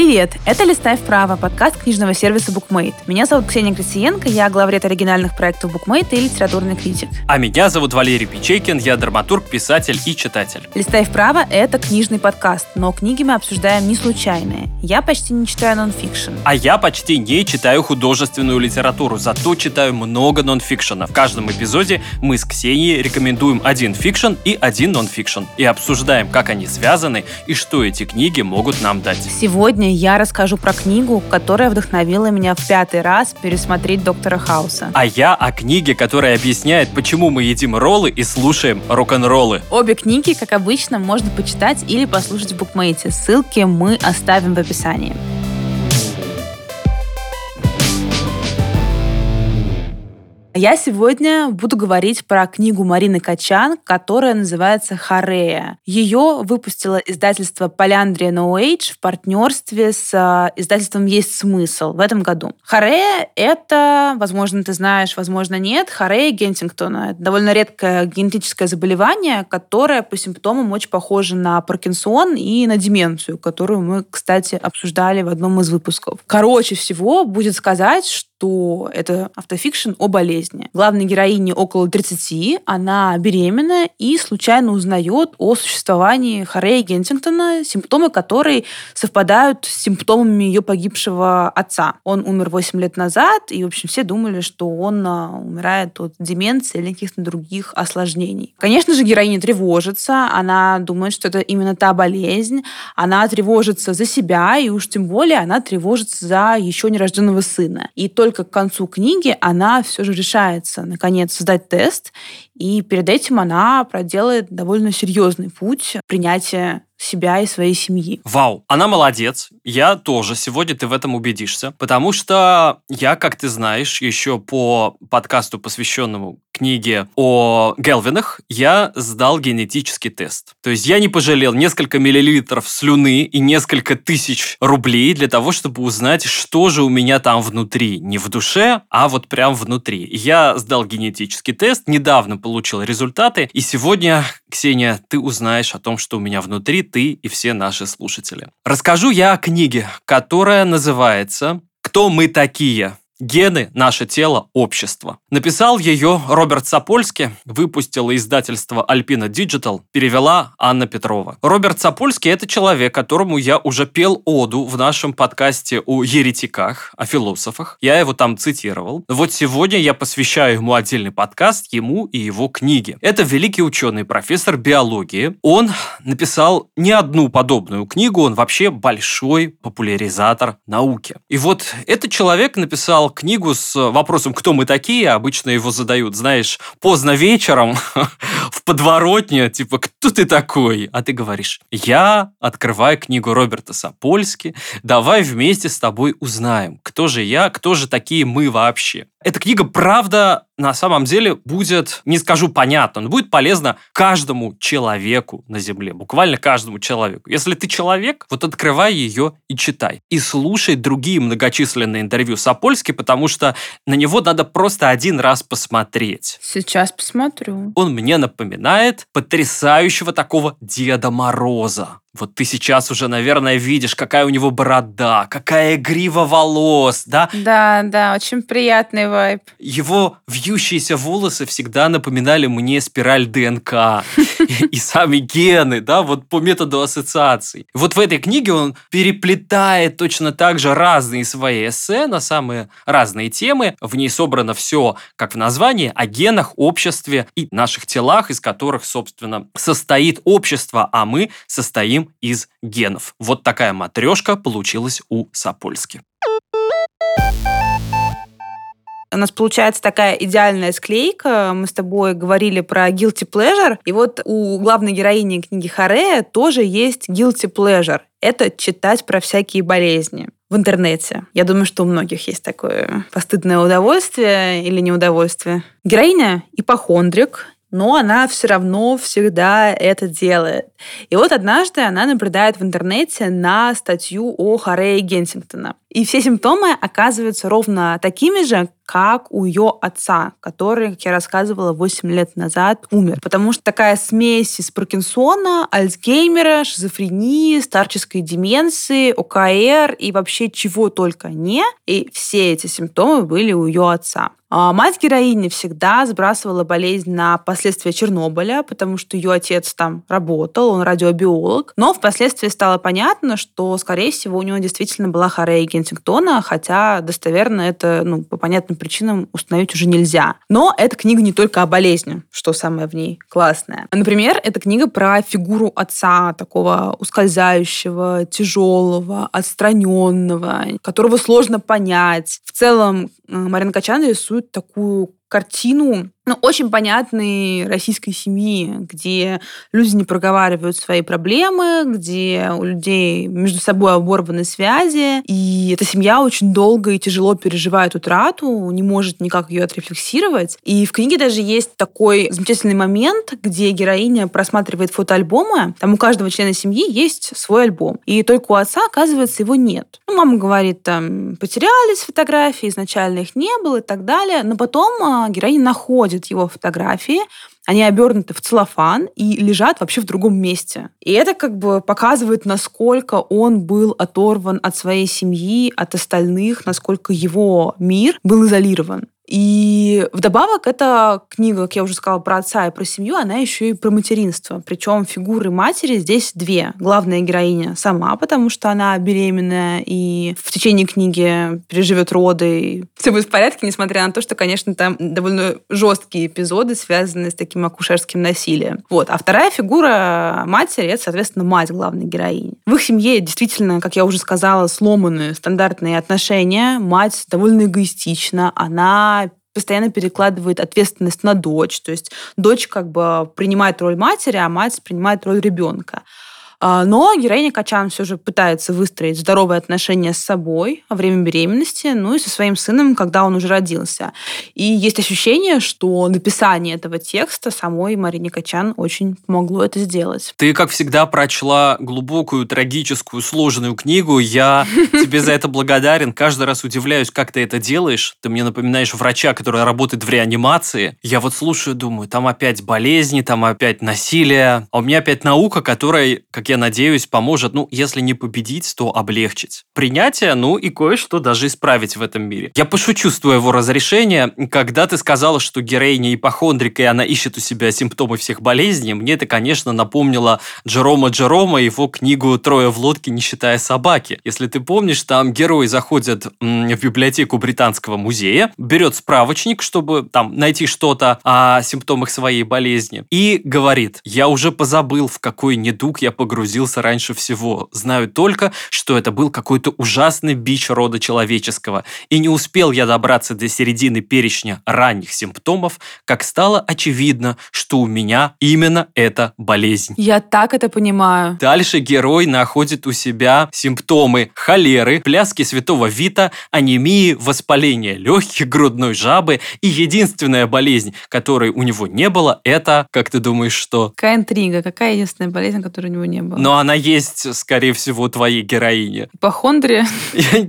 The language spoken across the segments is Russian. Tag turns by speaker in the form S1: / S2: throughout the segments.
S1: Привет! Это «Листай вправо» подкаст книжного сервиса Bookmate. Меня зовут Ксения Красиенко, я главред оригинальных проектов Bookmate и литературный критик.
S2: А меня зовут Валерий Печейкин, я драматург, писатель и читатель.
S1: «Листай вправо» — это книжный подкаст, но книги мы обсуждаем не случайные. Я почти не читаю нонфикшн.
S2: А я почти не читаю художественную литературу, зато читаю много нонфикшена. В каждом эпизоде мы с Ксенией рекомендуем один фикшн и один нонфикшн и обсуждаем, как они связаны и что эти книги могут нам дать.
S1: Сегодня Сегодня я расскажу про книгу, которая вдохновила меня в пятый раз пересмотреть «Доктора Хауса».
S2: А я о книге, которая объясняет, почему мы едим роллы и слушаем рок-н-роллы.
S1: Обе книги, как обычно, можно почитать или послушать в букмейте. Ссылки мы оставим в описании. Я сегодня буду говорить про книгу Марины Качан, которая называется «Харея». Ее выпустило издательство Поляндрия No Age в партнерстве с а, издательством «Есть смысл» в этом году. Харея — это, возможно, ты знаешь, возможно, нет, Харея Гентингтона. Это довольно редкое генетическое заболевание, которое по симптомам очень похоже на Паркинсон и на деменцию, которую мы, кстати, обсуждали в одном из выпусков. Короче всего, будет сказать, что что это автофикшн о болезни. Главной героине около 30, она беременна и случайно узнает о существовании Харея Гентингтона, симптомы которой совпадают с симптомами ее погибшего отца. Он умер 8 лет назад, и, в общем, все думали, что он а, умирает от деменции или каких-то других осложнений. Конечно же, героиня тревожится, она думает, что это именно та болезнь, она тревожится за себя, и уж тем более она тревожится за еще нерожденного сына. И только только к концу книги она все же решается, наконец, сдать тест, и перед этим она проделает довольно серьезный путь принятия себя и своей семьи.
S2: Вау, она молодец. Я тоже. Сегодня ты в этом убедишься. Потому что я, как ты знаешь, еще по подкасту, посвященному книге о Гелвинах, я сдал генетический тест. То есть я не пожалел несколько миллилитров слюны и несколько тысяч рублей для того, чтобы узнать, что же у меня там внутри. Не в душе, а вот прям внутри. Я сдал генетический тест, недавно получил результаты, и сегодня, Ксения, ты узнаешь о том, что у меня внутри, ты и все наши слушатели. Расскажу я о книге, которая называется «Кто мы такие?» Гены, наше тело, общество. Написал ее Роберт Сапольский, выпустила издательство Alpina Digital, перевела Анна Петрова. Роберт Сапольский – это человек, которому я уже пел оду в нашем подкасте о еретиках, о философах. Я его там цитировал. Вот сегодня я посвящаю ему отдельный подкаст, ему и его книге. Это великий ученый, профессор биологии. Он написал не одну подобную книгу, он вообще большой популяризатор науки. И вот этот человек написал книгу с вопросом, кто мы такие, обычно его задают, знаешь, поздно вечером в подворотне, типа, кто ты такой? А ты говоришь, я открываю книгу Роберта Сапольски, давай вместе с тобой узнаем, кто же я, кто же такие мы вообще. Эта книга, правда, на самом деле будет, не скажу понятно, но будет полезна каждому человеку на Земле, буквально каждому человеку. Если ты человек, вот открывай ее и читай. И слушай другие многочисленные интервью Сапольски, потому что на него надо просто один раз посмотреть.
S1: Сейчас посмотрю.
S2: Он мне напоминает потрясающего такого Деда Мороза. Вот ты сейчас уже, наверное, видишь, какая у него борода, какая грива волос, да?
S1: Да, да, очень приятный вайб.
S2: Его вьющиеся волосы всегда напоминали мне спираль ДНК и сами гены, да, вот по методу ассоциаций. Вот в этой книге он переплетает точно так же разные свои эссе на самые разные темы. В ней собрано все, как в названии, о генах, обществе и наших телах, из которых, собственно, состоит общество, а мы состоим состоим из генов. Вот такая матрешка получилась у Сапольски.
S1: У нас получается такая идеальная склейка. Мы с тобой говорили про guilty pleasure. И вот у главной героини книги Харея тоже есть guilty pleasure. Это читать про всякие болезни в интернете. Я думаю, что у многих есть такое постыдное удовольствие или неудовольствие. Героиня ипохондрик, но она все равно всегда это делает. И вот однажды она наблюдает в интернете на статью о Харее Генсингтона. И все симптомы оказываются ровно такими же, как у ее отца, который, как я рассказывала, 8 лет назад умер. Потому что такая смесь из Паркинсона, Альцгеймера, шизофрении, старческой деменции, ОКР и вообще чего только не. И все эти симптомы были у ее отца. А мать героини всегда сбрасывала болезнь на последствия Чернобыля, потому что ее отец там работал, он радиобиолог. Но впоследствии стало понятно, что, скорее всего, у него действительно была хорея Гентингтона, хотя достоверно это ну, по понятным причинам установить уже нельзя. Но эта книга не только о болезни, что самое в ней классное. Например, это книга про фигуру отца, такого ускользающего, тяжелого, отстраненного, которого сложно понять. В целом, э, Марина Качан рисует такую картину ну, очень понятной российской семьи, где люди не проговаривают свои проблемы, где у людей между собой оборваны связи, и эта семья очень долго и тяжело переживает утрату, не может никак ее отрефлексировать. И в книге даже есть такой замечательный момент, где героиня просматривает фотоальбомы, там у каждого члена семьи есть свой альбом, и только у отца, оказывается, его нет. Ну, мама говорит, там, потерялись фотографии, изначально их не было и так далее, но потом а, героиня находит находит его фотографии, они обернуты в целлофан и лежат вообще в другом месте. И это как бы показывает, насколько он был оторван от своей семьи, от остальных, насколько его мир был изолирован. И вдобавок эта книга, как я уже сказала, про отца и про семью, она еще и про материнство. Причем фигуры матери здесь две. Главная героиня сама, потому что она беременная и в течение книги переживет роды. И все будет в порядке, несмотря на то, что, конечно, там довольно жесткие эпизоды, связанные с таким акушерским насилием. Вот. А вторая фигура матери — это, соответственно, мать главной героини. В их семье действительно, как я уже сказала, сломаны стандартные отношения. Мать довольно эгоистична. Она постоянно перекладывает ответственность на дочь. То есть дочь как бы принимает роль матери, а мать принимает роль ребенка. А, но героиня Качан все же пытается выстроить здоровые отношения с собой во время беременности, ну и со своим сыном, когда он уже родился. И есть ощущение, что написание этого текста самой Марине Качан очень помогло это сделать.
S2: Ты, как всегда, прочла глубокую, трагическую, сложную книгу. Я тебе за это благодарен. Каждый раз удивляюсь, как ты это делаешь. Ты мне напоминаешь врача, который работает в реанимации. Я вот слушаю, думаю, там опять болезни, там опять насилие. А у меня опять наука, которая, как я надеюсь, поможет, ну, если не победить, то облегчить. Принятие, ну, и кое-что даже исправить в этом мире. Я пошучу с твоего разрешения, когда ты сказала, что героиня ипохондрика, и она ищет у себя симптомы всех болезней, мне это, конечно, напомнило Джерома Джерома, его книгу «Трое в лодке, не считая собаки». Если ты помнишь, там герой заходит в библиотеку Британского музея, берет справочник, чтобы там найти что-то о симптомах своей болезни, и говорит, я уже позабыл, в какой недуг я погрузился погрузился раньше всего. Знаю только, что это был какой-то ужасный бич рода человеческого. И не успел я добраться до середины перечня ранних симптомов, как стало очевидно, что у меня именно эта болезнь.
S1: Я так это понимаю.
S2: Дальше герой находит у себя симптомы холеры, пляски святого Вита, анемии, воспаления легких, грудной жабы. И единственная болезнь, которой у него не было, это, как ты думаешь, что?
S1: Какая интрига? Какая единственная болезнь, которой у него не было?
S2: Было. Но она есть, скорее всего, у твоей героини.
S1: Ипохондрия?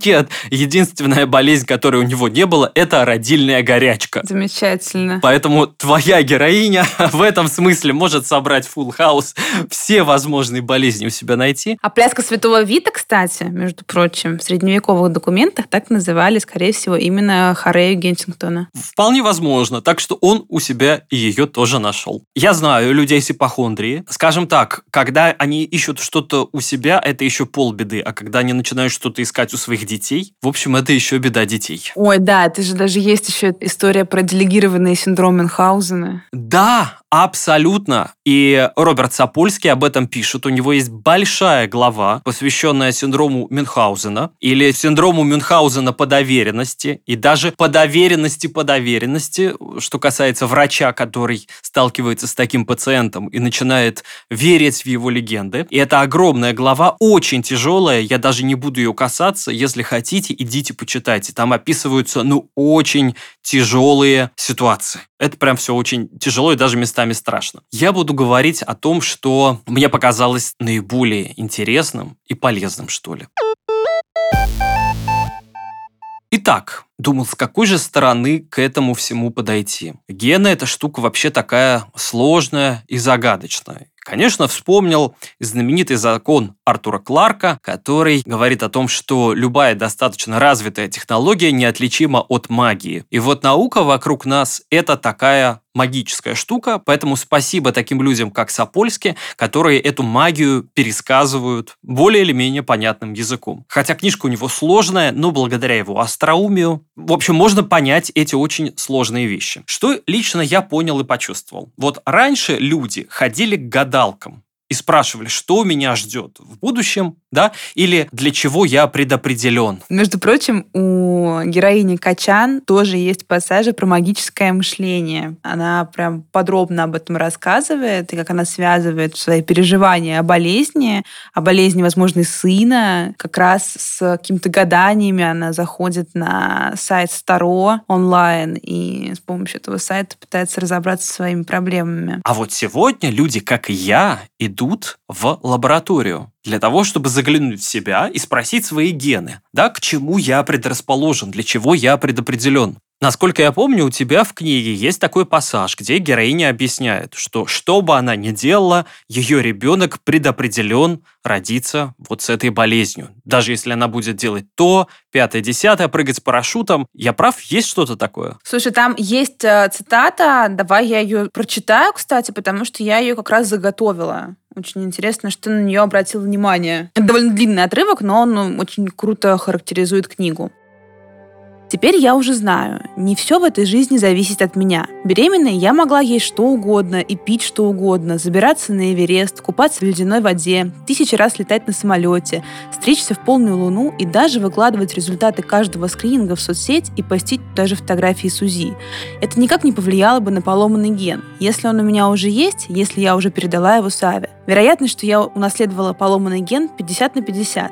S2: Нет, единственная болезнь, которой у него не было, это родильная горячка.
S1: Замечательно.
S2: Поэтому твоя героиня в этом смысле может собрать full house, все возможные болезни у себя найти.
S1: А пляска святого Вита, кстати, между прочим, в средневековых документах так называли, скорее всего, именно Харею Гентингтона.
S2: Вполне возможно. Так что он у себя ее тоже нашел. Я знаю людей с ипохондрией. Скажем так, когда они ищут что-то у себя, это еще полбеды. А когда они начинают что-то искать у своих детей, в общем, это еще беда детей.
S1: Ой, да, это же даже есть еще история про делегированный синдром Мюнхгаузена.
S2: Да, Абсолютно. И Роберт Сапольский об этом пишет. У него есть большая глава, посвященная синдрому Мюнхгаузена или синдрому Мюнхгаузена по доверенности и даже по доверенности по доверенности, что касается врача, который сталкивается с таким пациентом и начинает верить в его легенды. И это огромная глава, очень тяжелая, я даже не буду ее касаться. Если хотите, идите почитайте. Там описываются, ну, очень тяжелые ситуации. Это прям все очень тяжело и даже местами страшно. Я буду говорить о том, что мне показалось наиболее интересным и полезным, что ли. Итак, думал, с какой же стороны к этому всему подойти. Гена – это штука вообще такая сложная и загадочная. Конечно, вспомнил знаменитый закон Артура Кларка, который говорит о том, что любая достаточно развитая технология неотличима от магии. И вот наука вокруг нас – это такая магическая штука, поэтому спасибо таким людям, как Сапольски, которые эту магию пересказывают более или менее понятным языком. Хотя книжка у него сложная, но благодаря его остроумию, в общем, можно понять эти очень сложные вещи. Что лично я понял и почувствовал. Вот раньше люди ходили к гадалкам, и спрашивали, что меня ждет в будущем, да, или для чего я предопределен.
S1: Между прочим, у героини Качан тоже есть пассажи про магическое мышление. Она прям подробно об этом рассказывает, и как она связывает свои переживания о болезни, о болезни, возможно, сына, как раз с какими-то гаданиями она заходит на сайт Старо онлайн и с помощью этого сайта пытается разобраться со своими проблемами.
S2: А вот сегодня люди, как и я, идут идут в лабораторию для того, чтобы заглянуть в себя и спросить свои гены, да, к чему я предрасположен, для чего я предопределен. Насколько я помню, у тебя в книге есть такой пассаж, где героиня объясняет, что что бы она ни делала, ее ребенок предопределен родиться вот с этой болезнью. Даже если она будет делать то, пятое, десятое, прыгать с парашютом. Я прав? Есть что-то такое?
S1: Слушай, там есть э, цитата, давай я ее прочитаю, кстати, потому что я ее как раз заготовила. Очень интересно, что на нее обратил внимание. Это довольно длинный отрывок, но он очень круто характеризует книгу. Теперь я уже знаю, не все в этой жизни зависит от меня. Беременной я могла есть что угодно и пить что угодно, забираться на Эверест, купаться в ледяной воде, тысячи раз летать на самолете, стричься в полную луну и даже выкладывать результаты каждого скрининга в соцсеть и постить даже фотографии с УЗИ. Это никак не повлияло бы на поломанный ген. Если он у меня уже есть, если я уже передала его Саве. Вероятность, что я унаследовала поломанный ген 50 на 50.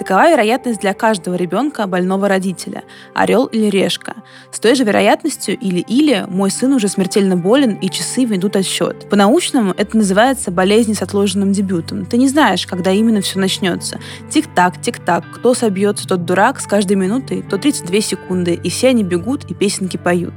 S1: Такова вероятность для каждого ребенка больного родителя, орел или решка. С той же вероятностью или-или мой сын уже смертельно болен и часы ведут отсчет. По-научному это называется болезнь с отложенным дебютом. Ты не знаешь, когда именно все начнется. Тик-так, тик-так, кто собьется, тот дурак, с каждой минутой то 32 секунды, и все они бегут и песенки поют.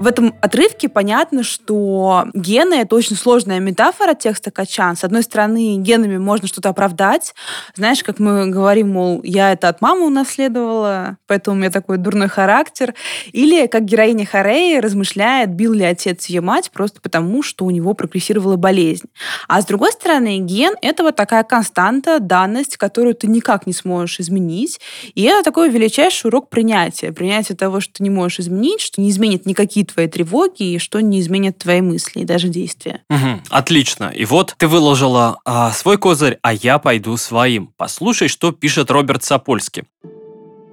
S1: В этом отрывке понятно, что гены — это очень сложная метафора текста Качан. С одной стороны, генами можно что-то оправдать. Знаешь, как мы говорим, мол, я это от мамы унаследовала, поэтому у меня такой дурной характер. Или как героиня Хареи размышляет, бил ли отец ее мать просто потому, что у него прогрессировала болезнь. А с другой стороны, ген — это вот такая константа, данность, которую ты никак не сможешь изменить. И это такой величайший урок принятия. Принятие того, что ты не можешь изменить, что не изменит никакие твои тревоги и что не изменит твои мысли и даже действия.
S2: Угу, отлично. И вот ты выложила а, свой козырь, а я пойду своим. Послушай, что пишет Роберт Сапольский.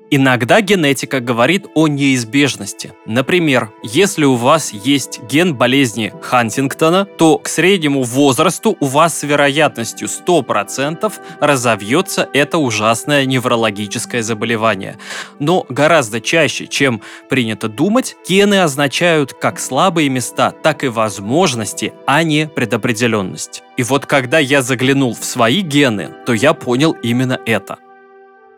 S2: Иногда генетика говорит о неизбежности. Например, если у вас есть ген болезни Хантингтона, то к среднему возрасту у вас с вероятностью 100% разовьется это ужасное неврологическое заболевание. Но гораздо чаще, чем принято думать, гены означают как слабые места, так и возможности, а не предопределенность. И вот когда я заглянул в свои гены, то я понял именно это –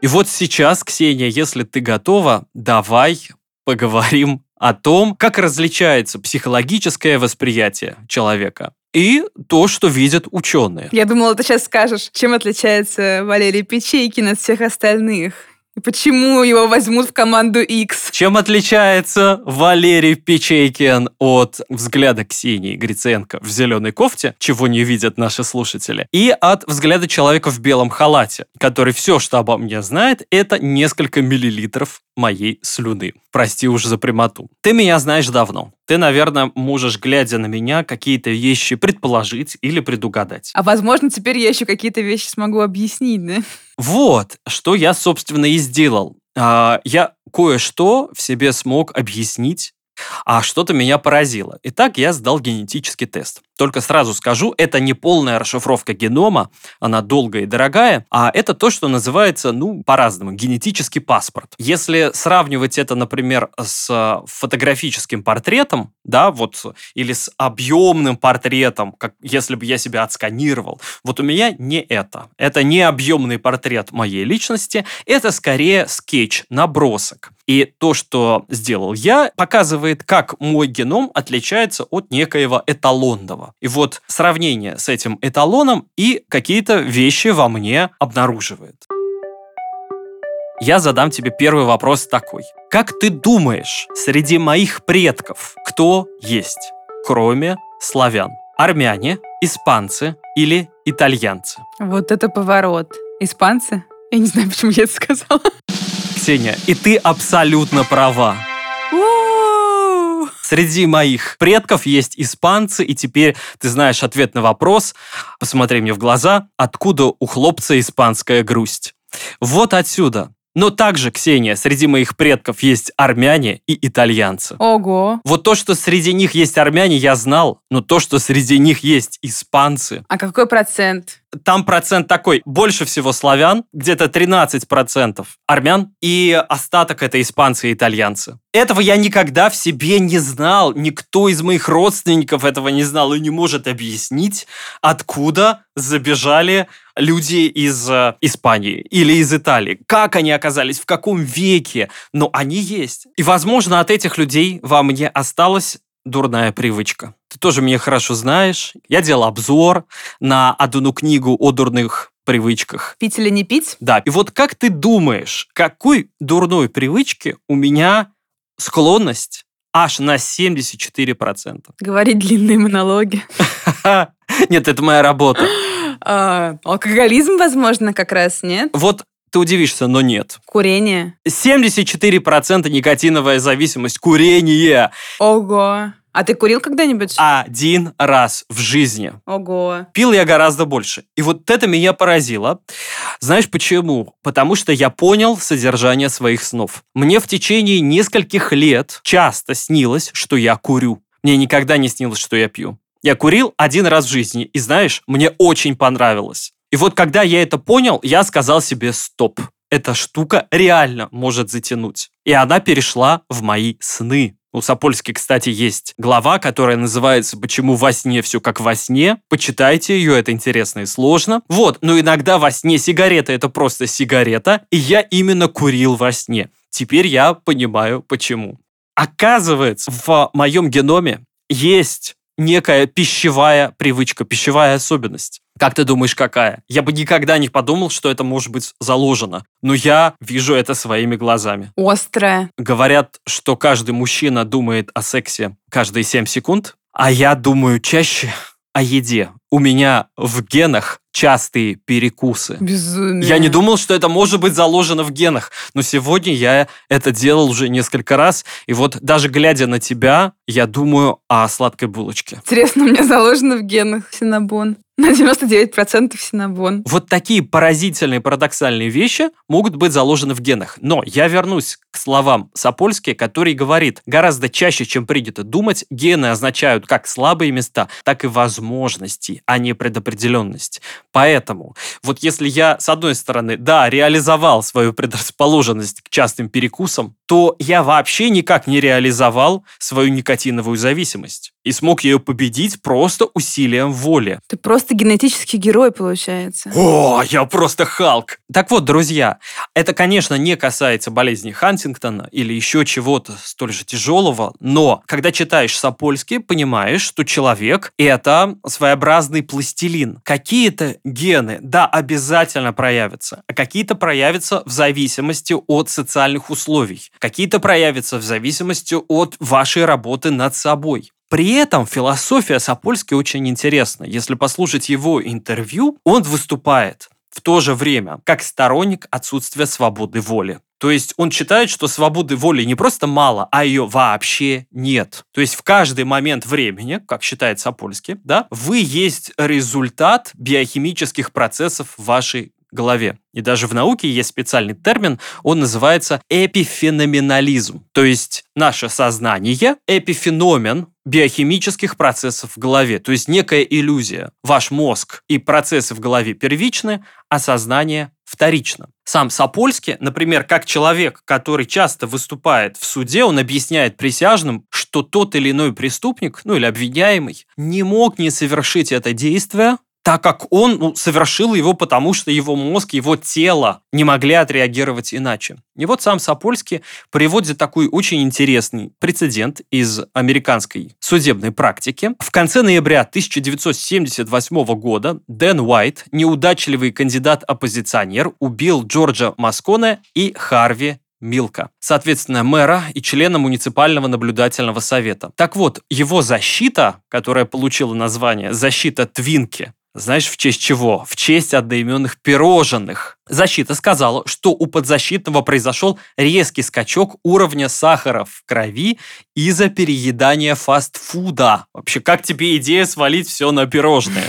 S2: и вот сейчас, Ксения, если ты готова, давай поговорим о том, как различается психологическое восприятие человека и то, что видят ученые.
S1: Я думала, ты сейчас скажешь, чем отличается Валерий Печейкин от всех остальных. Почему его возьмут в команду X?
S2: Чем отличается Валерий Печейкин от взгляда Ксении Гриценко в зеленой кофте, чего не видят наши слушатели, и от взгляда человека в белом халате, который все, что обо мне знает, это несколько миллилитров моей слюны. Прости уж за прямоту. Ты меня знаешь давно. Ты, наверное, можешь, глядя на меня, какие-то вещи предположить или предугадать.
S1: А возможно, теперь я еще какие-то вещи смогу объяснить, да?
S2: Вот, что я, собственно, и сделал. А, я кое-что в себе смог объяснить, а что-то меня поразило. Итак, я сдал генетический тест. Только сразу скажу, это не полная расшифровка генома, она долгая и дорогая, а это то, что называется, ну, по-разному, генетический паспорт. Если сравнивать это, например, с фотографическим портретом, да, вот, или с объемным портретом, как если бы я себя отсканировал, вот у меня не это. Это не объемный портрет моей личности, это скорее скетч, набросок. И то, что сделал я, показывает, как мой геном отличается от некоего эталонного. И вот сравнение с этим эталоном и какие-то вещи во мне обнаруживает. Я задам тебе первый вопрос такой. Как ты думаешь, среди моих предков кто есть, кроме славян? Армяне, испанцы или итальянцы?
S1: Вот это поворот. Испанцы? Я не знаю, почему я это сказала.
S2: Ксения, и ты абсолютно права. Среди моих предков есть испанцы, и теперь ты знаешь ответ на вопрос. Посмотри мне в глаза. Откуда у хлопца испанская грусть? Вот отсюда. Но также, Ксения, среди моих предков есть армяне и итальянцы.
S1: Ого.
S2: Вот то, что среди них есть армяне, я знал, но то, что среди них есть испанцы...
S1: А какой процент?
S2: Там процент такой, больше всего славян, где-то 13% армян, и остаток это испанцы и итальянцы. Этого я никогда в себе не знал, никто из моих родственников этого не знал и не может объяснить, откуда забежали люди из э, Испании или из Италии. Как они оказались, в каком веке, но они есть. И, возможно, от этих людей во мне осталась дурная привычка. Ты тоже меня хорошо знаешь. Я делал обзор на одну книгу о дурных привычках.
S1: Пить или не пить?
S2: Да. И вот как ты думаешь, какой дурной привычки у меня склонность аж на 74%?
S1: Говорить длинные монологи.
S2: Нет, это моя работа.
S1: А, алкоголизм, возможно, как раз, нет?
S2: Вот ты удивишься, но нет.
S1: Курение.
S2: 74% никотиновая зависимость. Курение.
S1: Ого. А ты курил когда-нибудь?
S2: Один раз в жизни.
S1: Ого.
S2: Пил я гораздо больше. И вот это меня поразило. Знаешь почему? Потому что я понял содержание своих снов. Мне в течение нескольких лет часто снилось, что я курю. Мне никогда не снилось, что я пью. Я курил один раз в жизни, и знаешь, мне очень понравилось. И вот когда я это понял, я сказал себе «стоп». Эта штука реально может затянуть. И она перешла в мои сны. У Сапольски, кстати, есть глава, которая называется «Почему во сне все как во сне?». Почитайте ее, это интересно и сложно. Вот, но иногда во сне сигарета – это просто сигарета, и я именно курил во сне. Теперь я понимаю, почему. Оказывается, в моем геноме есть некая пищевая привычка, пищевая особенность. Как ты думаешь, какая? Я бы никогда не подумал, что это может быть заложено. Но я вижу это своими глазами.
S1: Острая.
S2: Говорят, что каждый мужчина думает о сексе каждые 7 секунд, а я думаю чаще о еде. У меня в генах частые перекусы.
S1: Безумие.
S2: Я не думал, что это может быть заложено в генах, но сегодня я это делал уже несколько раз, и вот даже глядя на тебя, я думаю о сладкой булочке.
S1: Интересно, у меня заложено в генах синабон. На 99% синабон.
S2: Вот такие поразительные, парадоксальные вещи могут быть заложены в генах. Но я вернусь к словам Сапольски, который говорит, гораздо чаще, чем принято думать, гены означают как слабые места, так и возможности, а не предопределенность. Поэтому, вот если я, с одной стороны, да, реализовал свою предрасположенность к частым перекусам, то я вообще никак не реализовал свою никотиновую зависимость и смог ее победить просто усилием воли.
S1: Ты просто генетический герой, получается.
S2: О, я просто Халк! Так вот, друзья, это, конечно, не касается болезни Хантингтона или еще чего-то столь же тяжелого, но когда читаешь Сапольский, понимаешь, что человек — это своеобразный пластилин. Какие-то гены, да, обязательно проявятся, а какие-то проявятся в зависимости от социальных условий, какие-то проявятся в зависимости от вашей работы над собой. При этом философия Сапольски очень интересна. Если послушать его интервью, он выступает в то же время как сторонник отсутствия свободы воли. То есть он считает, что свободы воли не просто мало, а ее вообще нет. То есть в каждый момент времени, как считает Сапольский, да, вы есть результат биохимических процессов в вашей голове. И даже в науке есть специальный термин, он называется эпифеноменализм. То есть наше сознание, эпифеномен, биохимических процессов в голове, то есть некая иллюзия. Ваш мозг и процессы в голове первичны, а сознание вторично. Сам Сапольский, например, как человек, который часто выступает в суде, он объясняет присяжным, что тот или иной преступник, ну или обвиняемый, не мог не совершить это действие, так как он ну, совершил его, потому что его мозг, его тело не могли отреагировать иначе. И вот сам Сапольский приводит такой очень интересный прецедент из американской судебной практики. В конце ноября 1978 года Дэн Уайт, неудачливый кандидат-оппозиционер, убил Джорджа Масконе и Харви Милка, соответственно, мэра и члена муниципального наблюдательного совета. Так вот, его защита, которая получила название «Защита Твинки», знаешь, в честь чего? В честь одноименных пирожных. Защита сказала, что у подзащитного произошел резкий скачок уровня сахара в крови из-за переедания фастфуда. Вообще, как тебе идея свалить все на пирожные?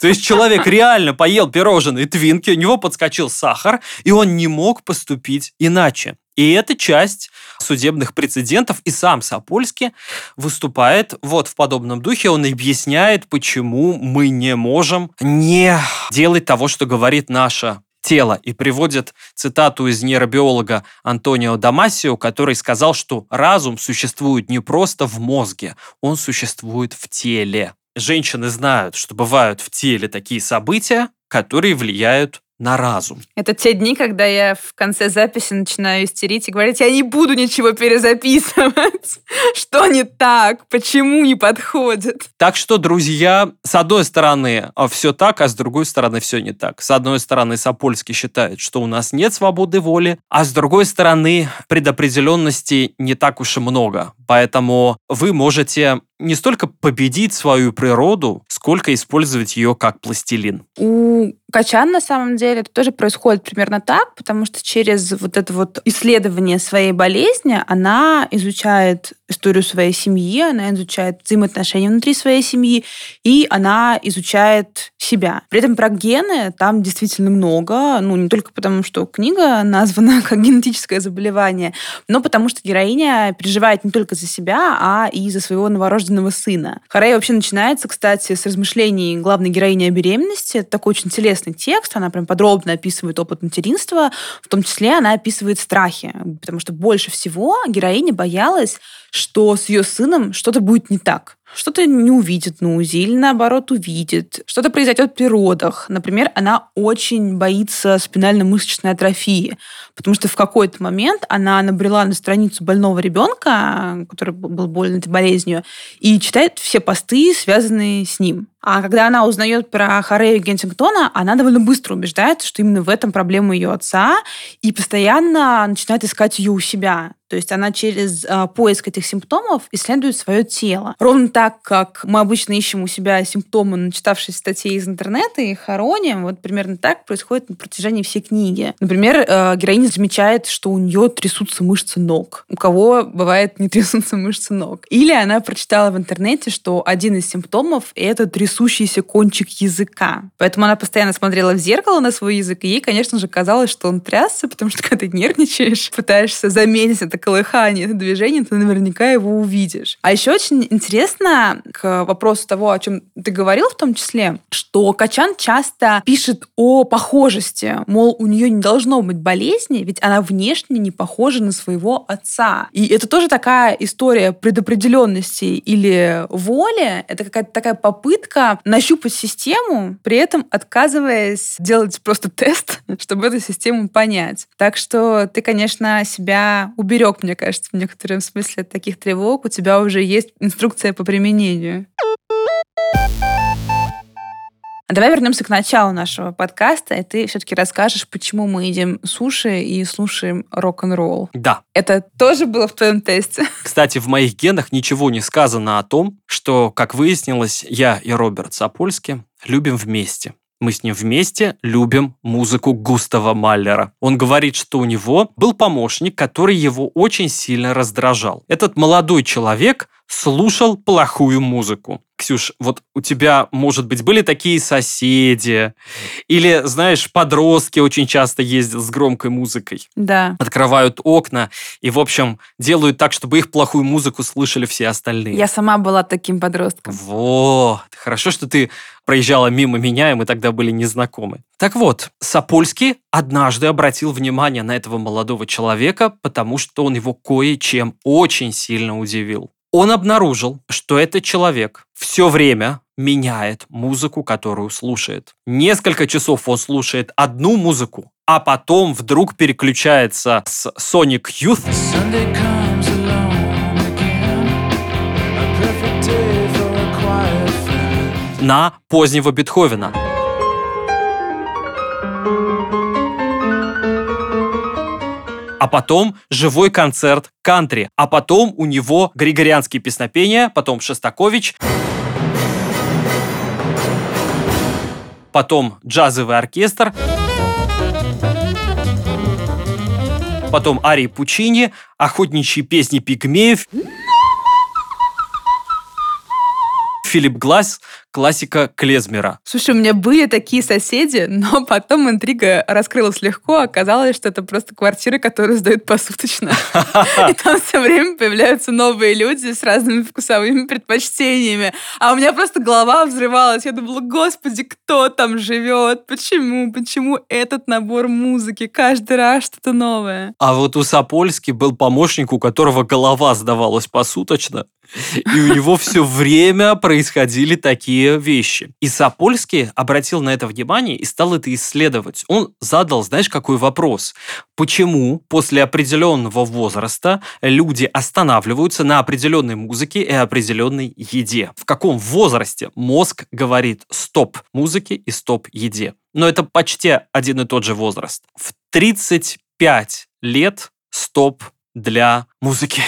S2: То есть человек реально поел пирожные твинки, у него подскочил сахар, и он не мог поступить иначе. И эта часть судебных прецедентов, и сам Сапольский выступает вот в подобном духе. Он объясняет, почему мы не можем не делать того, что говорит наше тело и приводит цитату из нейробиолога Антонио Дамасио, который сказал, что разум существует не просто в мозге, он существует в теле. Женщины знают, что бывают в теле такие события, которые влияют на разум.
S1: Это те дни, когда я в конце записи начинаю истерить и говорить, я не буду ничего перезаписывать. Что не так? Почему не подходит?
S2: Так что, друзья, с одной стороны а, все так, а с другой стороны все не так. С одной стороны, Сапольский считает, что у нас нет свободы воли, а с другой стороны, предопределенности не так уж и много. Поэтому вы можете не столько победить свою природу, сколько использовать ее как пластилин.
S1: У Качан, на самом деле, это тоже происходит примерно так, потому что через вот это вот исследование своей болезни она изучает историю своей семьи, она изучает взаимоотношения внутри своей семьи, и она изучает себя. При этом про гены там действительно много, ну, не только потому, что книга названа как генетическое заболевание, но потому что героиня переживает не только за себя, а и за своего новорожденного сына. Харей вообще начинается, кстати, с размышлений главной героини о беременности. Это такой очень телесный текст, она прям подробно описывает опыт материнства, в том числе она описывает страхи, потому что больше всего героиня боялась, что с ее сыном что-то будет не так что-то не увидит на УЗИ или наоборот увидит, что-то произойдет при родах. Например, она очень боится спинально-мышечной атрофии, потому что в какой-то момент она набрела на страницу больного ребенка, который был болен этой болезнью, и читает все посты, связанные с ним. А когда она узнает про Харею Гентингтона, она довольно быстро убеждается, что именно в этом проблема ее отца, и постоянно начинает искать ее у себя. То есть она через э, поиск этих симптомов исследует свое тело. Ровно так, как мы обычно ищем у себя симптомы, начитавшись статей из интернета и хороним, вот примерно так происходит на протяжении всей книги. Например, э, героиня замечает, что у нее трясутся мышцы ног. У кого бывает не трясутся мышцы ног. Или она прочитала в интернете, что один из симптомов — это трясущийся кончик языка. Поэтому она постоянно смотрела в зеркало на свой язык, и ей, конечно же, казалось, что он трясся, потому что когда ты нервничаешь, пытаешься заметить это колыхание, это движение, ты наверняка его увидишь. А еще очень интересно к вопросу того, о чем ты говорил в том числе, что Качан часто пишет о похожести, мол, у нее не должно быть болезни, ведь она внешне не похожа на своего отца. И это тоже такая история предопределенности или воли. Это какая-то такая попытка нащупать систему, при этом отказываясь делать просто тест, чтобы эту систему понять. Так что ты, конечно, себя уберег, мне кажется, в некотором смысле от таких тревог. У тебя уже есть инструкция по применению. А давай вернемся к началу нашего подкаста, и ты все-таки расскажешь, почему мы едим суши и слушаем рок-н-ролл.
S2: Да.
S1: Это тоже было в твоем тесте?
S2: Кстати, в моих генах ничего не сказано о том, что, как выяснилось, я и Роберт Сапольски любим вместе мы с ним вместе любим музыку Густава Маллера. Он говорит, что у него был помощник, который его очень сильно раздражал. Этот молодой человек слушал плохую музыку. Ксюш, вот у тебя, может быть, были такие соседи, или, знаешь, подростки очень часто ездят с громкой музыкой.
S1: Да.
S2: Открывают окна и, в общем, делают так, чтобы их плохую музыку слышали все остальные.
S1: Я сама была таким подростком.
S2: Вот. Хорошо, что ты проезжала мимо меня, и мы тогда были незнакомы. Так вот, Сапольский однажды обратил внимание на этого молодого человека, потому что он его кое-чем очень сильно удивил. Он обнаружил, что этот человек все время меняет музыку, которую слушает. Несколько часов он слушает одну музыку, а потом вдруг переключается с Sonic Youth на позднего Бетховена. А потом живой концерт кантри, а потом у него григорианские песнопения, потом Шостакович, потом джазовый оркестр, потом арии Пучини, охотничьи песни пигмеев, Филипп Глаз, классика Клезмера.
S1: Слушай, у меня были такие соседи, но потом интрига раскрылась легко. Оказалось, что это просто квартиры, которые сдают посуточно. И там все время появляются новые люди с разными вкусовыми предпочтениями. А у меня просто голова взрывалась. Я думала, господи, кто там живет? Почему? Почему этот набор музыки? Каждый раз что-то новое.
S2: А вот у Сапольски был помощник, у которого голова сдавалась посуточно. И у него все время происходили такие вещи. И Сапольский обратил на это внимание и стал это исследовать. Он задал, знаешь, какой вопрос? Почему после определенного возраста люди останавливаются на определенной музыке и определенной еде? В каком возрасте мозг говорит стоп музыке и стоп еде? Но это почти один и тот же возраст. В 35 лет стоп для музыки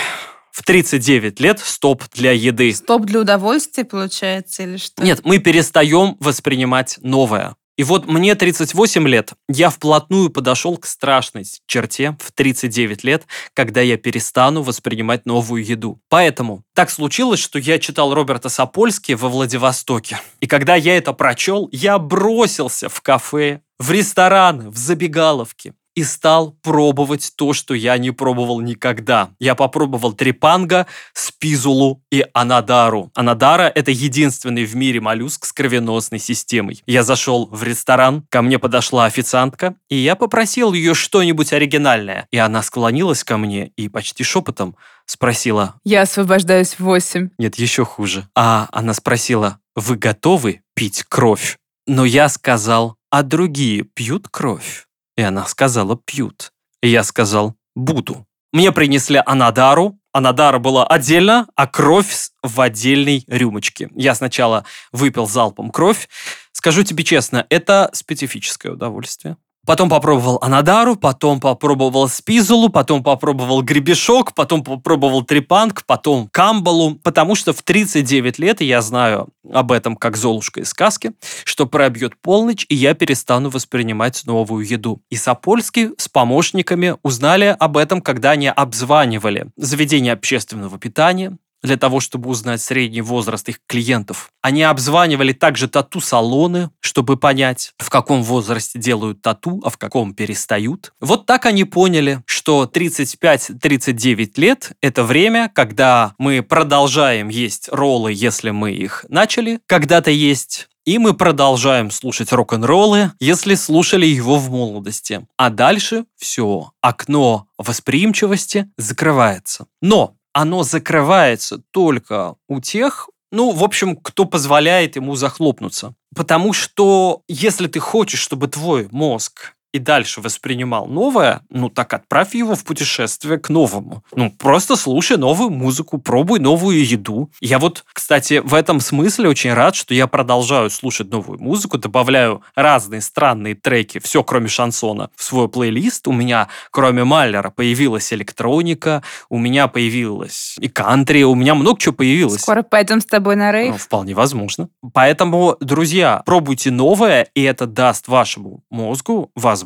S2: в 39 лет стоп для еды.
S1: Стоп для удовольствия, получается, или что?
S2: Нет, мы перестаем воспринимать новое. И вот мне 38 лет, я вплотную подошел к страшной черте в 39 лет, когда я перестану воспринимать новую еду. Поэтому так случилось, что я читал Роберта Сапольски во Владивостоке. И когда я это прочел, я бросился в кафе, в рестораны, в забегаловки и стал пробовать то, что я не пробовал никогда. Я попробовал трепанга, спизулу и анадару. Анадара – это единственный в мире моллюск с кровеносной системой. Я зашел в ресторан, ко мне подошла официантка, и я попросил ее что-нибудь оригинальное. И она склонилась ко мне и почти шепотом спросила.
S1: Я освобождаюсь в восемь.
S2: Нет, еще хуже. А она спросила, вы готовы пить кровь? Но я сказал, а другие пьют кровь? И она сказала «пьют». Я сказал «буду». Мне принесли анадару. Анадара была отдельно, а кровь в отдельной рюмочке. Я сначала выпил залпом кровь. Скажу тебе честно, это специфическое удовольствие. Потом попробовал анадару, потом попробовал спизулу, потом попробовал гребешок, потом попробовал трепанг, потом камбалу, потому что в 39 лет, я знаю об этом как Золушка из сказки, что пробьет полночь, и я перестану воспринимать новую еду. И Сапольский с помощниками узнали об этом, когда они обзванивали заведения общественного питания, для того, чтобы узнать средний возраст их клиентов. Они обзванивали также тату-салоны, чтобы понять, в каком возрасте делают тату, а в каком перестают. Вот так они поняли, что 35-39 лет – это время, когда мы продолжаем есть роллы, если мы их начали когда-то есть, и мы продолжаем слушать рок-н-роллы, если слушали его в молодости. А дальше все, окно восприимчивости закрывается. Но оно закрывается только у тех, ну, в общем, кто позволяет ему захлопнуться. Потому что если ты хочешь, чтобы твой мозг и дальше воспринимал новое, ну так отправь его в путешествие к новому. Ну, просто слушай новую музыку, пробуй новую еду. Я вот, кстати, в этом смысле очень рад, что я продолжаю слушать новую музыку, добавляю разные странные треки, все кроме шансона, в свой плейлист. У меня, кроме Маллера, появилась электроника, у меня появилась и кантри, у меня много чего появилось.
S1: Скоро пойдем с тобой на рейв? Ну,
S2: вполне возможно. Поэтому, друзья, пробуйте новое, и это даст вашему мозгу возможность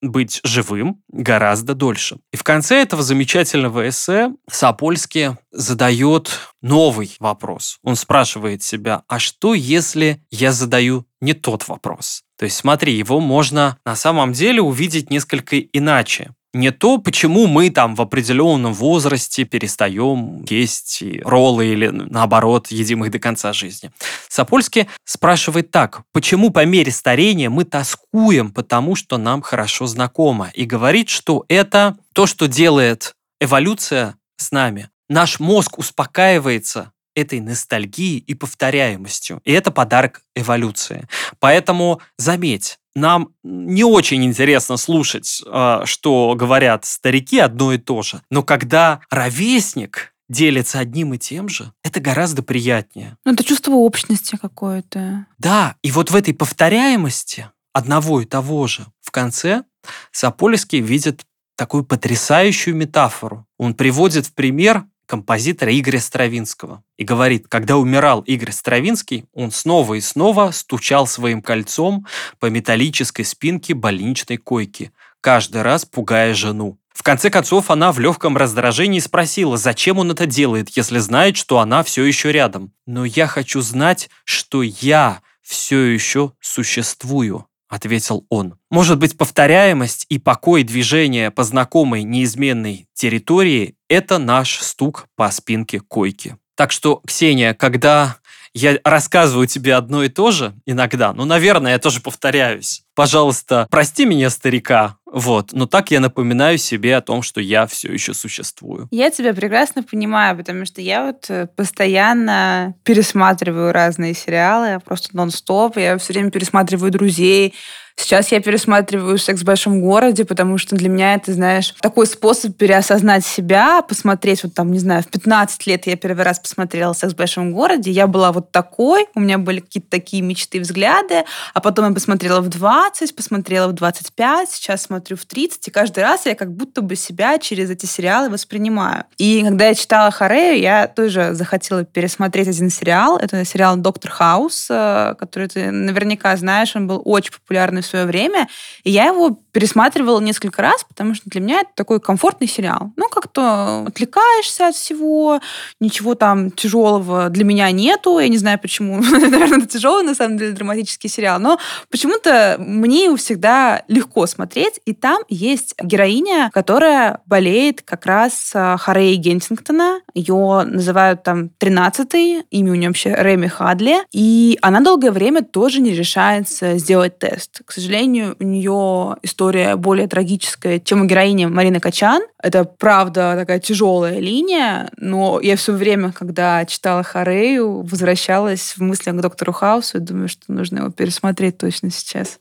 S2: быть живым гораздо дольше. И в конце этого замечательного эссе Сапольский задает новый вопрос. Он спрашивает себя, а что если я задаю не тот вопрос? То есть смотри, его можно на самом деле увидеть несколько иначе не то, почему мы там в определенном возрасте перестаем есть роллы или наоборот едим их до конца жизни. Сапольский спрашивает так, почему по мере старения мы тоскуем, потому что нам хорошо знакомо, и говорит, что это то, что делает эволюция с нами. Наш мозг успокаивается этой ностальгией и повторяемостью. И это подарок эволюции. Поэтому заметь, нам не очень интересно слушать, а, что говорят старики одно и то же. Но когда ровесник делится одним и тем же, это гораздо приятнее.
S1: Ну, это чувство общности какое-то.
S2: Да, и вот в этой повторяемости одного и того же в конце Сапольский видит такую потрясающую метафору. Он приводит в пример композитора Игоря Стравинского. И говорит, когда умирал Игорь Стравинский, он снова и снова стучал своим кольцом по металлической спинке больничной койки, каждый раз пугая жену. В конце концов, она в легком раздражении спросила, зачем он это делает, если знает, что она все еще рядом. «Но я хочу знать, что я все еще существую», — ответил он. Может быть, повторяемость и покой движения по знакомой неизменной территории – это наш стук по спинке койки. Так что, Ксения, когда я рассказываю тебе одно и то же иногда, ну, наверное, я тоже повторяюсь. Пожалуйста, прости меня, старика, вот, но так я напоминаю себе о том, что я все еще существую.
S1: Я тебя прекрасно понимаю, потому что я вот э, постоянно пересматриваю разные сериалы, просто нон-стоп, я все время пересматриваю «Друзей», Сейчас я пересматриваю «Секс в большом городе», потому что для меня это, знаешь, такой способ переосознать себя, посмотреть, вот там, не знаю, в 15 лет я первый раз посмотрела «Секс в большом городе», я была вот такой, у меня были какие-то такие мечты, взгляды, а потом я посмотрела в 20, посмотрела в 25, сейчас смотрю в 30, и каждый раз я как будто бы себя через эти сериалы воспринимаю. И когда я читала Харею, я тоже захотела пересмотреть один сериал. Это сериал «Доктор Хаус», э, который ты наверняка знаешь, он был очень популярный свое время, и я его пересматривала несколько раз, потому что для меня это такой комфортный сериал. Ну, как-то отвлекаешься от всего, ничего там тяжелого для меня нету, я не знаю почему, наверное, это тяжелый, на самом деле, драматический сериал, но почему-то мне его всегда легко смотреть, и там есть героиня, которая болеет как раз а, Харей Генсингтона, ее называют там 13-й, имя у нее вообще Реми Хадли, и она долгое время тоже не решается сделать тест. К сожалению, у нее история более трагическая, чем у героини Марины Качан. Это, правда, такая тяжелая линия, но я все время, когда читала Харею, возвращалась в мыслях к доктору Хаусу и думаю, что нужно его пересмотреть точно сейчас.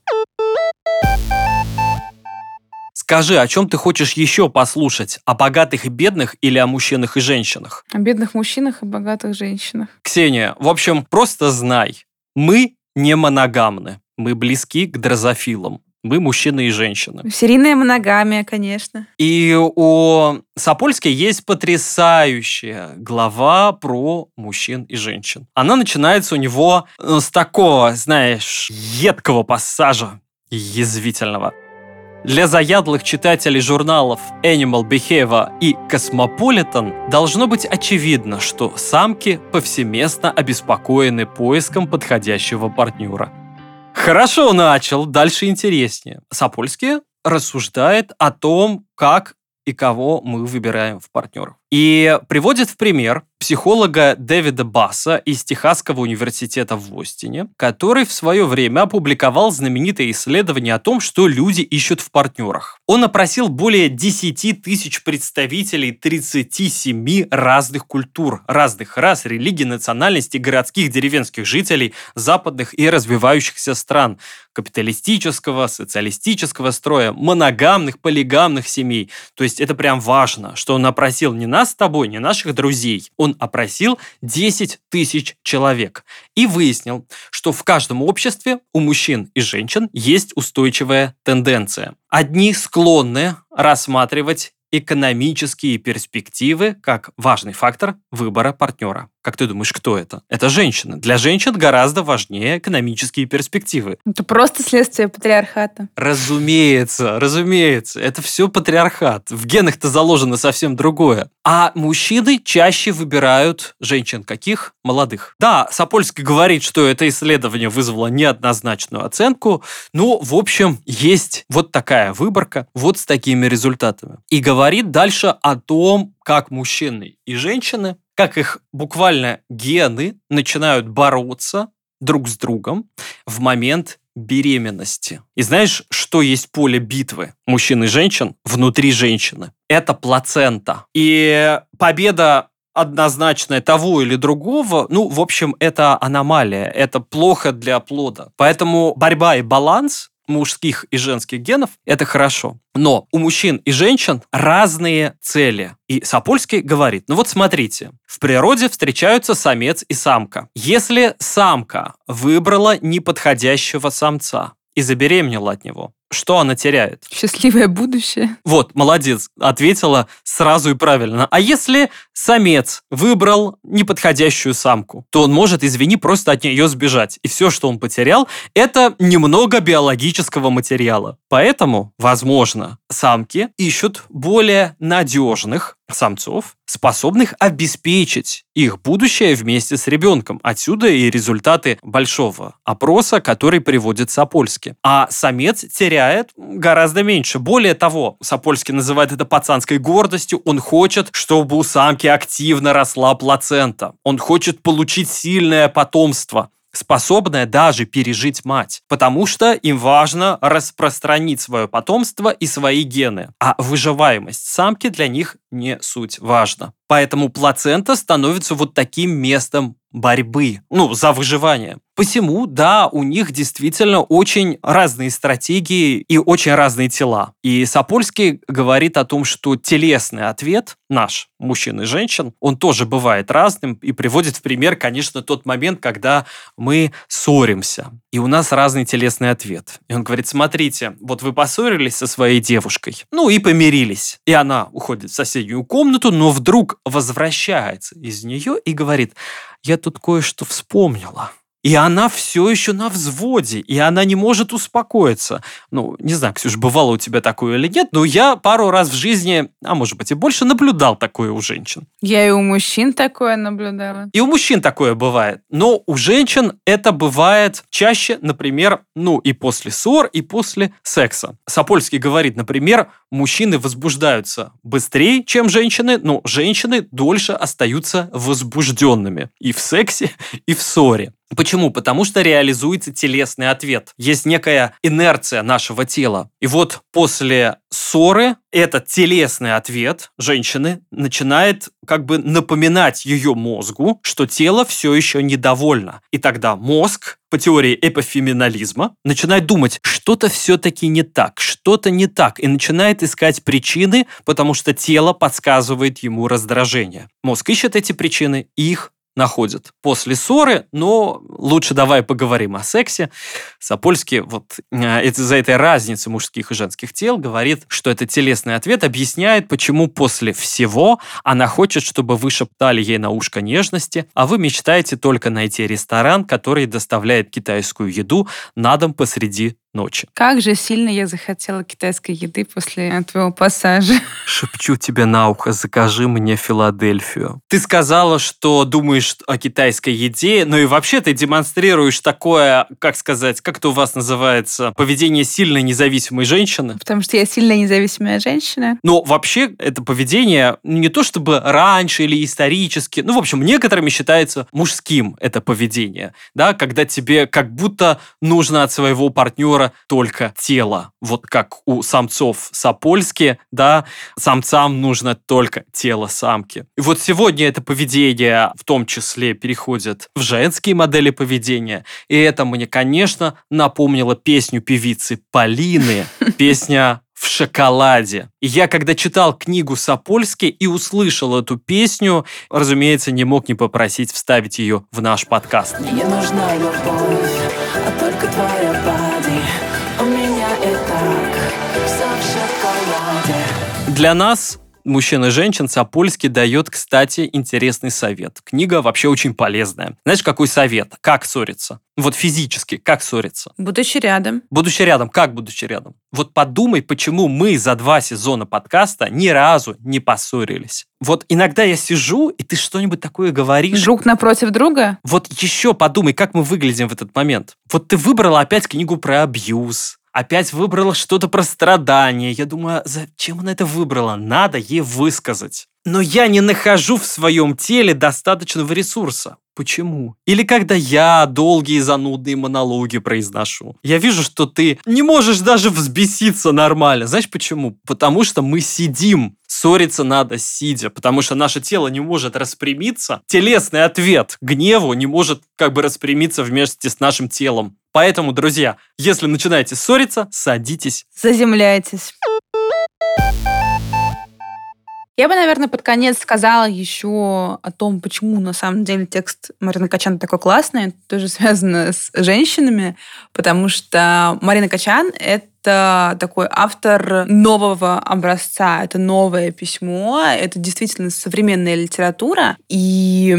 S2: Скажи, о чем ты хочешь еще послушать? О богатых и бедных или о мужчинах и женщинах?
S1: О бедных мужчинах и богатых женщинах.
S2: Ксения, в общем, просто знай, мы не моногамны. Мы близки к дрозофилам. Мы мужчины и женщины.
S1: Серийная моногамия, конечно.
S2: И у Сапольской есть потрясающая глава про мужчин и женщин. Она начинается у него э, с такого, знаешь, едкого пассажа, язвительного. Для заядлых читателей журналов Animal Behavior и Cosmopolitan должно быть очевидно, что самки повсеместно обеспокоены поиском подходящего партнера. Хорошо начал, дальше интереснее. Сапольский рассуждает о том, как и кого мы выбираем в партнеров. И приводит в пример психолога Дэвида Басса из Техасского университета в Остине, который в свое время опубликовал знаменитое исследование о том, что люди ищут в партнерах. Он опросил более 10 тысяч представителей 37 разных культур, разных рас, религий, национальностей, городских, деревенских жителей западных и развивающихся стран, капиталистического, социалистического строя, моногамных, полигамных семей. То есть это прям важно, что он опросил не нас с тобой, не наших друзей. Он опросил 10 тысяч человек и выяснил, что в каждом обществе у мужчин и женщин есть устойчивая тенденция. Одни склонны рассматривать экономические перспективы как важный фактор выбора партнера. Как ты думаешь, кто это? Это женщина. Для женщин гораздо важнее экономические перспективы.
S1: Это просто следствие патриархата.
S2: Разумеется, разумеется. Это все патриархат. В генах-то заложено совсем другое. А мужчины чаще выбирают женщин каких? Молодых. Да, Сапольский говорит, что это исследование вызвало неоднозначную оценку. Но, в общем, есть вот такая выборка, вот с такими результатами. И говорит дальше о том, как мужчины и женщины как их буквально гены начинают бороться друг с другом в момент беременности. И знаешь, что есть поле битвы мужчин и женщин внутри женщины? Это плацента. И победа однозначная того или другого, ну, в общем, это аномалия, это плохо для плода. Поэтому борьба и баланс мужских и женских генов, это хорошо. Но у мужчин и женщин разные цели. И Сапольский говорит, ну вот смотрите, в природе встречаются самец и самка. Если самка выбрала неподходящего самца и забеременела от него, что она теряет?
S1: Счастливое будущее.
S2: Вот, молодец, ответила сразу и правильно. А если самец выбрал неподходящую самку, то он может, извини, просто от нее сбежать. И все, что он потерял, это немного биологического материала. Поэтому, возможно, самки ищут более надежных самцов, способных обеспечить их будущее вместе с ребенком. Отсюда и результаты большого опроса, который приводит Сапольский. А самец теряет гораздо меньше. Более того, Сапольский называет это пацанской гордостью. Он хочет, чтобы у самки активно росла плацента. Он хочет получить сильное потомство способная даже пережить мать, потому что им важно распространить свое потомство и свои гены, а выживаемость самки для них не суть важна. Поэтому плацента становится вот таким местом борьбы, ну, за выживание. Посему, да, у них действительно очень разные стратегии и очень разные тела. И Сапольский говорит о том, что телесный ответ наш, мужчин и женщин, он тоже бывает разным и приводит в пример, конечно, тот момент, когда мы ссоримся, и у нас разный телесный ответ. И он говорит, смотрите, вот вы поссорились со своей девушкой, ну и помирились, и она уходит в соседнюю комнату, но вдруг возвращается из нее и говорит, я тут кое-что вспомнила. И она все еще на взводе, и она не может успокоиться. Ну, не знаю, Ксюш, бывало у тебя такое или нет, но я пару раз в жизни, а может быть и больше, наблюдал такое у женщин.
S1: Я и у мужчин такое наблюдала.
S2: И у мужчин такое бывает. Но у женщин это бывает чаще, например, ну и после ссор, и после секса. Сапольский говорит, например, мужчины возбуждаются быстрее, чем женщины, но женщины дольше остаются возбужденными и в сексе, и в ссоре. Почему? Потому что реализуется телесный ответ. Есть некая инерция нашего тела. И вот после ссоры этот телесный ответ женщины начинает как бы напоминать ее мозгу, что тело все еще недовольно. И тогда мозг по теории эпофеминализма начинает думать, что-то все-таки не так, что-то не так, и начинает искать причины, потому что тело подсказывает ему раздражение. Мозг ищет эти причины и их находят после ссоры, но лучше давай поговорим о сексе. Сапольский вот э, из-за этой разницы мужских и женских тел говорит, что этот телесный ответ объясняет, почему после всего она хочет, чтобы вы шептали ей на ушко нежности, а вы мечтаете только найти ресторан, который доставляет китайскую еду на дом посреди ночи.
S1: Как же сильно я захотела китайской еды после твоего пассажа.
S2: Шепчу тебе на ухо, закажи мне Филадельфию. Ты сказала, что думаешь о китайской еде, но и вообще ты демонстрируешь такое, как сказать, как это у вас называется, поведение сильной независимой женщины.
S1: Потому что я сильная независимая женщина.
S2: Но вообще это поведение не то чтобы раньше или исторически, ну, в общем, некоторыми считается мужским это поведение, да, когда тебе как будто нужно от своего партнера только тело. Вот как у самцов сапольски, да, самцам нужно только тело самки. И вот сегодня это поведение в том числе переходит в женские модели поведения. И это мне, конечно, напомнило песню певицы Полины, песня в шоколаде. И я, когда читал книгу Сапольски и услышал эту песню, разумеется, не мог не попросить вставить ее в наш подкаст. Мне нужна любовь, а только твоя бади. Для нас мужчин и женщин Сапольский дает, кстати, интересный совет. Книга вообще очень полезная. Знаешь, какой совет? Как ссориться? Вот физически, как ссориться?
S1: Будучи рядом.
S2: Будучи рядом. Как будучи рядом? Вот подумай, почему мы за два сезона подкаста ни разу не поссорились. Вот иногда я сижу, и ты что-нибудь такое говоришь.
S1: Друг напротив друга?
S2: Вот еще подумай, как мы выглядим в этот момент. Вот ты выбрала опять книгу про абьюз, опять выбрала что-то про страдания. Я думаю, зачем она это выбрала? Надо ей высказать. Но я не нахожу в своем теле достаточного ресурса. Почему? Или когда я долгие занудные монологи произношу. Я вижу, что ты не можешь даже взбеситься нормально. Знаешь почему? Потому что мы сидим. Ссориться надо сидя, потому что наше тело не может распрямиться. Телесный ответ гневу не может как бы распрямиться вместе с нашим телом. Поэтому, друзья, если начинаете ссориться, садитесь.
S1: Заземляйтесь. Я бы, наверное, под конец сказала еще о том, почему на самом деле текст Марины Качан такой классный. Это тоже связано с женщинами, потому что Марина Качан — это это такой автор нового образца, это новое письмо, это действительно современная литература, и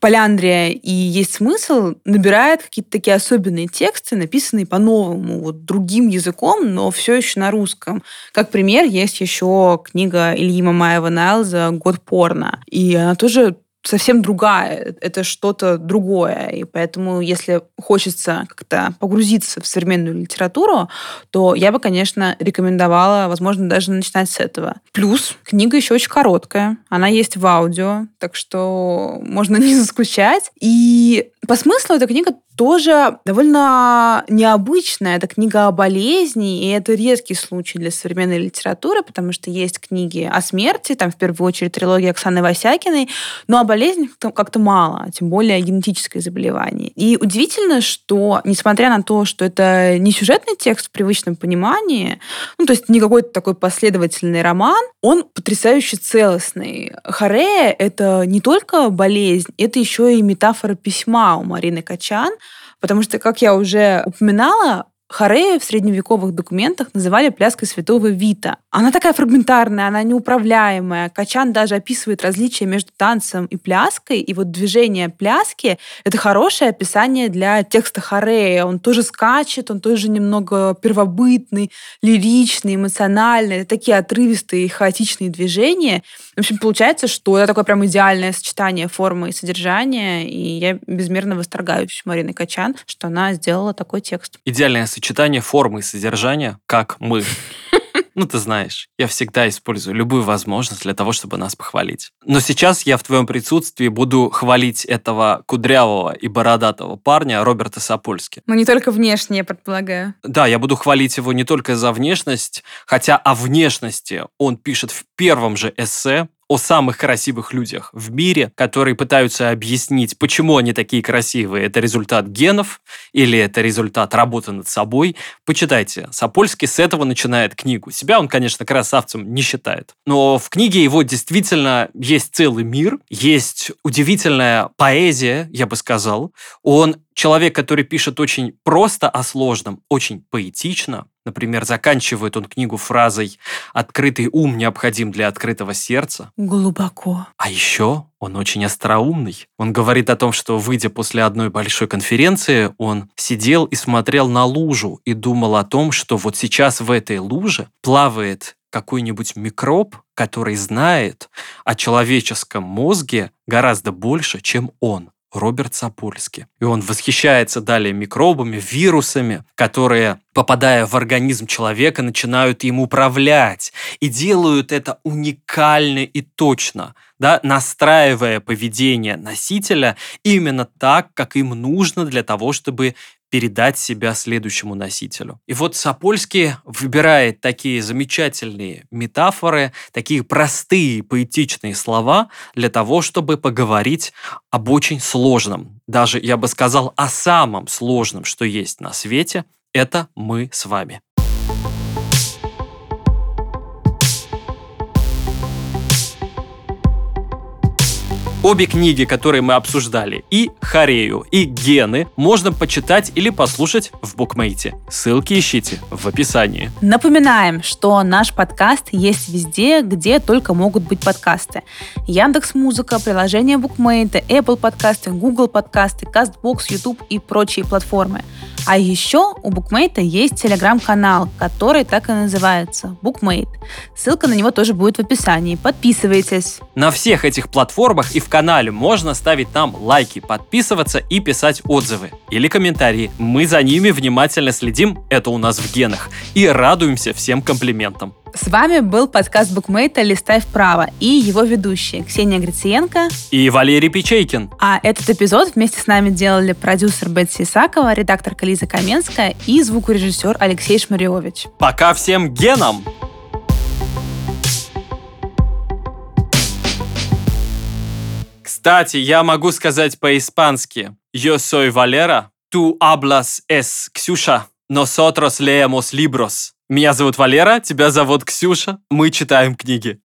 S1: Поляндрия и есть смысл набирает какие-то такие особенные тексты, написанные по-новому, вот другим языком, но все еще на русском. Как пример, есть еще книга Ильи Мамаева Найлза «Год порно», и она тоже совсем другая, это что-то другое. И поэтому, если хочется как-то погрузиться в современную литературу, то я бы, конечно, рекомендовала, возможно, даже начинать с этого. Плюс книга еще очень короткая, она есть в аудио, так что можно не заскучать. И по смыслу эта книга тоже довольно необычная. Это книга о болезни, и это редкий случай для современной литературы, потому что есть книги о смерти, там в первую очередь трилогия Оксаны Васякиной, но о болезнях как-то мало, тем более о генетическое заболевание. И удивительно, что, несмотря на то, что это не сюжетный текст в привычном понимании, ну, то есть не какой-то такой последовательный роман, он потрясающе целостный. Хорея — это не только болезнь, это еще и метафора письма у Марины Качан, Потому что, как я уже упоминала, Хорея в средневековых документах называли пляской святого Вита. Она такая фрагментарная, она неуправляемая. Качан даже описывает различия между танцем и пляской, и вот движение пляски — это хорошее описание для текста Хорея. Он тоже скачет, он тоже немного первобытный, лиричный, эмоциональный, такие отрывистые, хаотичные движения. В общем, получается, что это такое прям идеальное сочетание формы и содержания, и я безмерно восторгаюсь Мариной Качан, что она сделала такой текст.
S2: Идеальное сочетание формы и содержания, как мы. Ну, ты знаешь, я всегда использую любую возможность для того, чтобы нас похвалить. Но сейчас я в твоем присутствии буду хвалить этого кудрявого и бородатого парня Роберта Сапольски.
S1: Но не только внешне, я предполагаю.
S2: Да, я буду хвалить его не только за внешность, хотя о внешности он пишет в первом же эссе, о самых красивых людях в мире, которые пытаются объяснить, почему они такие красивые. Это результат генов или это результат работы над собой. Почитайте. Сапольский с этого начинает книгу. Себя он, конечно, красавцем не считает. Но в книге его действительно есть целый мир, есть удивительная поэзия, я бы сказал. Он человек, который пишет очень просто о сложном, очень поэтично, Например, заканчивает он книгу фразой «Открытый ум необходим для открытого сердца».
S1: Глубоко.
S2: А еще он очень остроумный. Он говорит о том, что, выйдя после одной большой конференции, он сидел и смотрел на лужу и думал о том, что вот сейчас в этой луже плавает какой-нибудь микроб, который знает о человеческом мозге гораздо больше, чем он. Роберт Сапольский. И он восхищается далее микробами, вирусами, которые, попадая в организм человека, начинают им управлять и делают это уникально и точно, да, настраивая поведение носителя именно так, как им нужно для того, чтобы передать себя следующему носителю. И вот Сапольский выбирает такие замечательные метафоры, такие простые поэтичные слова для того, чтобы поговорить об очень сложном, даже, я бы сказал, о самом сложном, что есть на свете, это мы с вами. Обе книги, которые мы обсуждали, и Харею, и Гены, можно почитать или послушать в букмейте. Ссылки ищите в описании.
S1: Напоминаем, что наш подкаст есть везде, где только могут быть подкасты. Яндекс Музыка, приложение букмейта, Apple подкасты, Google подкасты, CastBox, YouTube и прочие платформы. А еще у Букмейта есть телеграм-канал, который так и называется – Букмейт. Ссылка на него тоже будет в описании. Подписывайтесь.
S2: На всех этих платформах и в канале можно ставить нам лайки, подписываться и писать отзывы или комментарии. Мы за ними внимательно следим, это у нас в генах, и радуемся всем комплиментам.
S1: С вами был подкаст Букмейта «Листай вправо» и его ведущие Ксения Грициенко
S2: и Валерий Печейкин.
S1: А этот эпизод вместе с нами делали продюсер Бетси Исакова, редактор Лиза Каменская и звукорежиссер Алексей Шмариович.
S2: Пока всем генам! Кстати, я могу сказать по-испански. Yo soy Valera, tú hablas es Ксюша, nosotros leemos libros. Меня зовут Валера, тебя зовут Ксюша. Мы читаем книги.